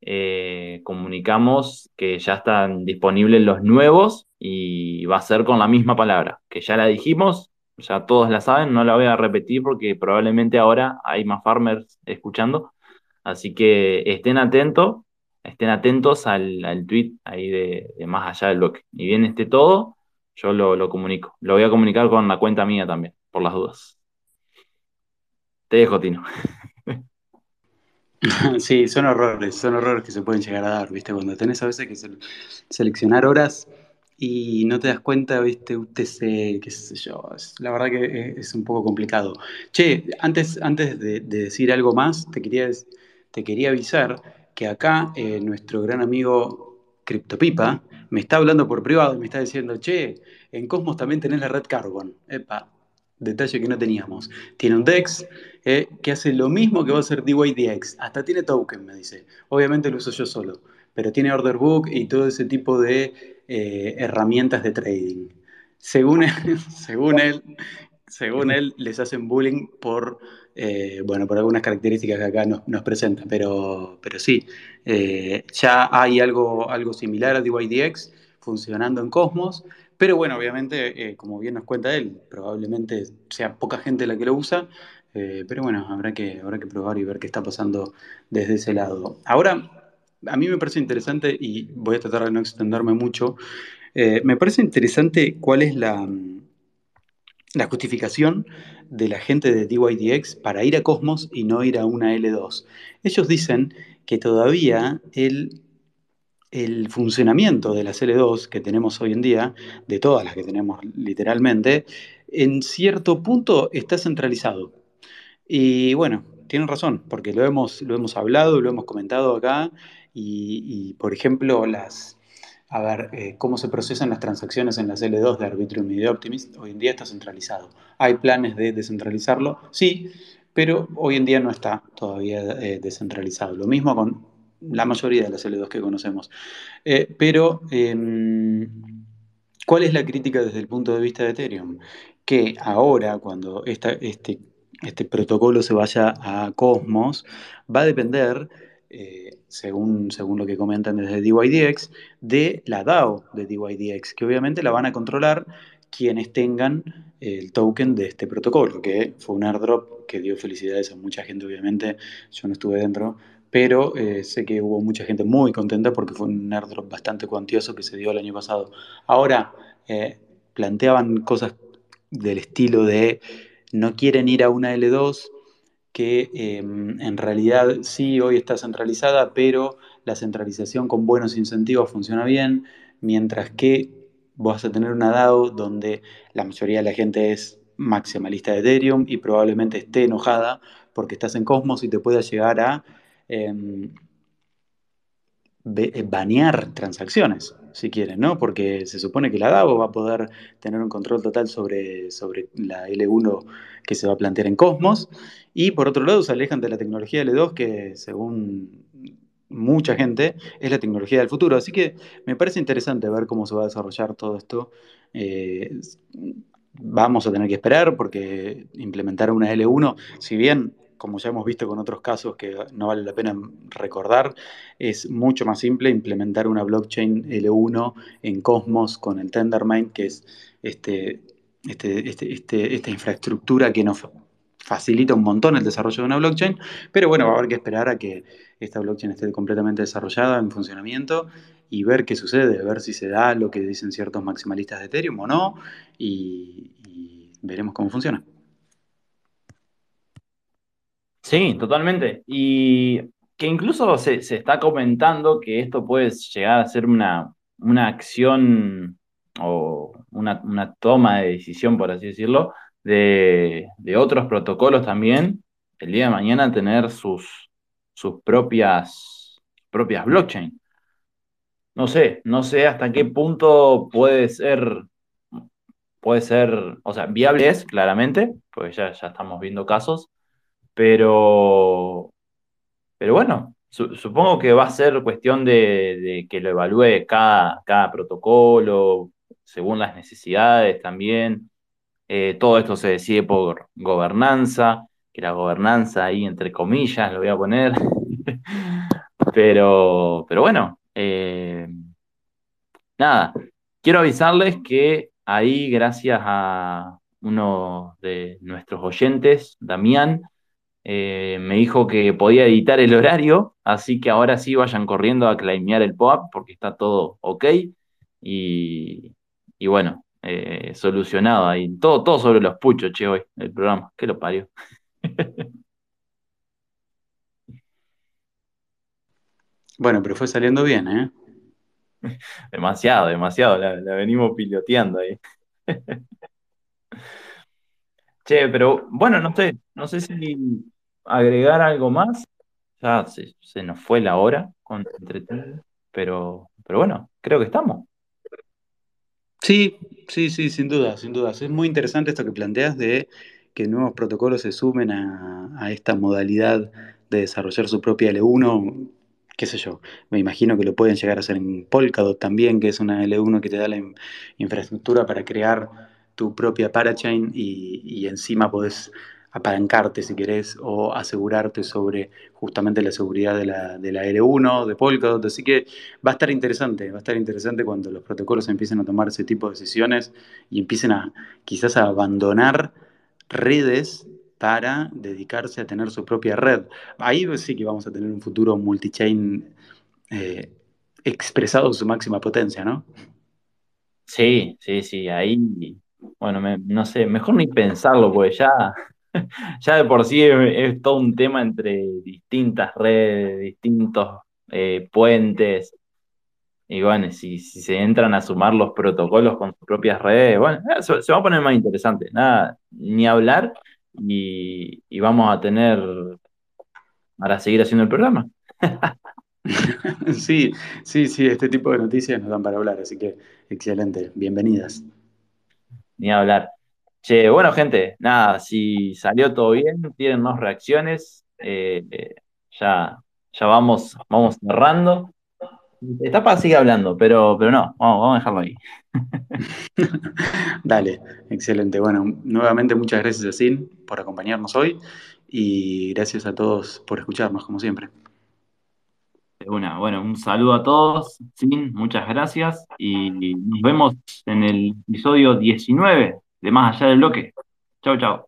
eh, comunicamos que ya están disponibles los nuevos y va a ser con la misma palabra, que ya la dijimos, ya todos la saben, no la voy a repetir porque probablemente ahora hay más farmers escuchando. Así que estén atentos, estén atentos al, tweet ahí de, más allá del bloque. Y bien esté todo, yo lo, comunico. Lo voy a comunicar con la cuenta mía también, por las dudas. Te dejo, Tino. Sí, son errores, son errores que se pueden llegar a dar, ¿viste? Cuando tenés a veces que seleccionar horas y no te das cuenta, viste, UTC, qué sé yo. la verdad que es, un poco complicado. Che, antes, antes de, decir algo más, te quería, te quería avisar que acá eh, nuestro gran amigo CryptoPipa me está hablando por privado y me está diciendo, che, en Cosmos también tenés la red Carbon. Epa, detalle que no teníamos. Tiene un DEX eh, que hace lo mismo que va a hacer DYDX. Hasta tiene token, me dice. Obviamente lo uso yo solo, pero tiene order book y todo ese tipo de eh, herramientas de trading. Según él, según él, según él, les hacen bullying por, eh, bueno, por algunas características que acá nos, presentan, pero, pero sí, eh, ya hay algo, algo similar a DYDX funcionando en Cosmos, pero bueno, obviamente, como bien nos cuenta él, probablemente sea poca gente la que lo usa, pero bueno, habrá que, habrá que probar y ver qué está pasando desde ese lado. Ahora, a mí me parece interesante, y voy a tratar de no extenderme mucho, eh, me parece interesante cuál es la, la justificación de la gente de DYDX para ir a Cosmos y no ir a una L2. Ellos dicen que todavía el, el funcionamiento de las L2 que tenemos hoy en día, de todas las que tenemos literalmente, en cierto punto está centralizado. Y bueno, tienen razón, porque lo hemos, lo hemos hablado, lo hemos comentado acá, y, por ejemplo, las, a ver, eh, cómo se procesan las transacciones en las L2 de Arbitrium y de Optimist, hoy en día está centralizado. ¿Hay planes de descentralizarlo? Sí, pero hoy en día no está todavía eh, descentralizado. Lo mismo con la mayoría de las L2 que conocemos. Eh, pero, em, ¿cuál es la crítica desde el punto de vista de Ethereum? Que ahora, cuando este, este protocolo se vaya a Cosmos, va a depender eh, según, según lo que comentan desde DYDX, de la DAO de DYDX, que obviamente la van a controlar quienes tengan el token de este protocolo, que fue un airdrop que dio felicidades a mucha gente, obviamente, yo no estuve dentro, pero eh, sé que hubo mucha gente muy contenta porque fue un airdrop bastante cuantioso que se dio el año pasado. Ahora, eh, planteaban cosas del estilo de no quieren ir a una L2 que em, en realidad sí hoy está centralizada, pero la centralización con buenos incentivos funciona bien, mientras que vas a tener una DAO donde la mayoría de la gente es maximalista de Ethereum y probablemente esté enojada porque estás en Cosmos y te pueda llegar a em, banear transacciones, si quieren, ¿no? Porque se supone que la DAO va a poder tener un control total sobre, sobre la L1 que se va a plantear en Cosmos. Y por otro lado, se alejan de la tecnología L2, que según mucha gente es la tecnología del futuro. Así que me parece interesante ver cómo se va a desarrollar todo esto. Eh, vamos a tener que esperar porque implementar una L1, si bien como ya hemos visto con otros casos que no vale la pena recordar, es mucho más simple implementar una blockchain L1 en Cosmos con el Tendermint, que es este, este, este, este, esta infraestructura que nos facilita un montón el desarrollo de una blockchain, pero bueno, va a haber que esperar a que esta blockchain esté completamente desarrollada, en funcionamiento, y ver qué sucede, ver si se da lo que dicen ciertos maximalistas de Ethereum o no, y veremos cómo funciona. Sí, totalmente. Y que incluso se, está comentando que esto puede llegar a ser una, una acción o una, toma de decisión, por así decirlo, de, otros protocolos también, el día de mañana tener sus, sus propias, propias blockchain. No sé, no sé hasta qué punto puede ser, puede ser, o sea, viable es, claramente, pues ya, ya estamos viendo casos, pero, pero bueno, supongo que va a ser cuestión de, que lo evalúe cada, cada, protocolo, según las necesidades también. Eh, todo esto se decide por gobernanza, que la gobernanza ahí entre comillas lo voy a poner. pero, pero bueno, eh, nada, quiero avisarles que ahí, gracias a uno de nuestros oyentes, Damián, eh, me dijo que podía editar el horario, así que ahora sí vayan corriendo a claimear el POAP porque está todo ok. Y, bueno, eh, solucionado ahí. Todo, todo sobre los puchos, che, hoy, el programa. ¿Qué lo parió? Bueno, pero fue saliendo bien, ¿eh? Demasiado, demasiado. La, la venimos piloteando ahí. Che, pero bueno, no sé, no sé si agregar algo más. Ya se, nos fue la hora con pero, pero bueno, creo que estamos. Sí, sí, sí, sin duda, sin duda. Es muy interesante esto que planteas de que nuevos protocolos se sumen a, esta modalidad de desarrollar su propia L1, qué sé yo, me imagino que lo pueden llegar a hacer en Polkadot también, que es una L1 que te da la infraestructura para crear tu propia parachain y, y encima podés apalancarte si querés o asegurarte sobre justamente la seguridad de la, de la L1, de Polkadot. Así que va a estar interesante, va a estar interesante cuando los protocolos empiecen a tomar ese tipo de decisiones y empiecen a quizás a abandonar redes para dedicarse a tener su propia red. Ahí sí que vamos a tener un futuro multichain eh, expresado en su máxima potencia, ¿no? Sí, sí, sí, ahí, bueno, no sé, mejor ni pensarlo, porque ya ya de por sí es, todo un tema entre distintas redes, distintos eh, puentes. Y bueno, si, se entran a sumar los protocolos con sus propias redes, bueno, eh, se, va a poner más interesante. Nada, ni hablar y, vamos a tener para seguir haciendo el programa. Sí, sí, sí, este tipo de noticias nos dan para hablar, así que excelente, bienvenidas. Ni hablar. Che, bueno, gente, nada, si salió todo bien, tienen más reacciones, eh, eh, ya, ya vamos, vamos cerrando. Etapa sigue hablando, pero, pero no, vamos, a dejarlo ahí. Dale, excelente. Bueno, nuevamente muchas gracias a Sin por acompañarnos hoy y gracias a todos por escucharnos, como siempre. Una, bueno, un saludo a todos, Sin, muchas gracias y nos vemos en el episodio 19 de Más Allá del Bloque. Chau, chau.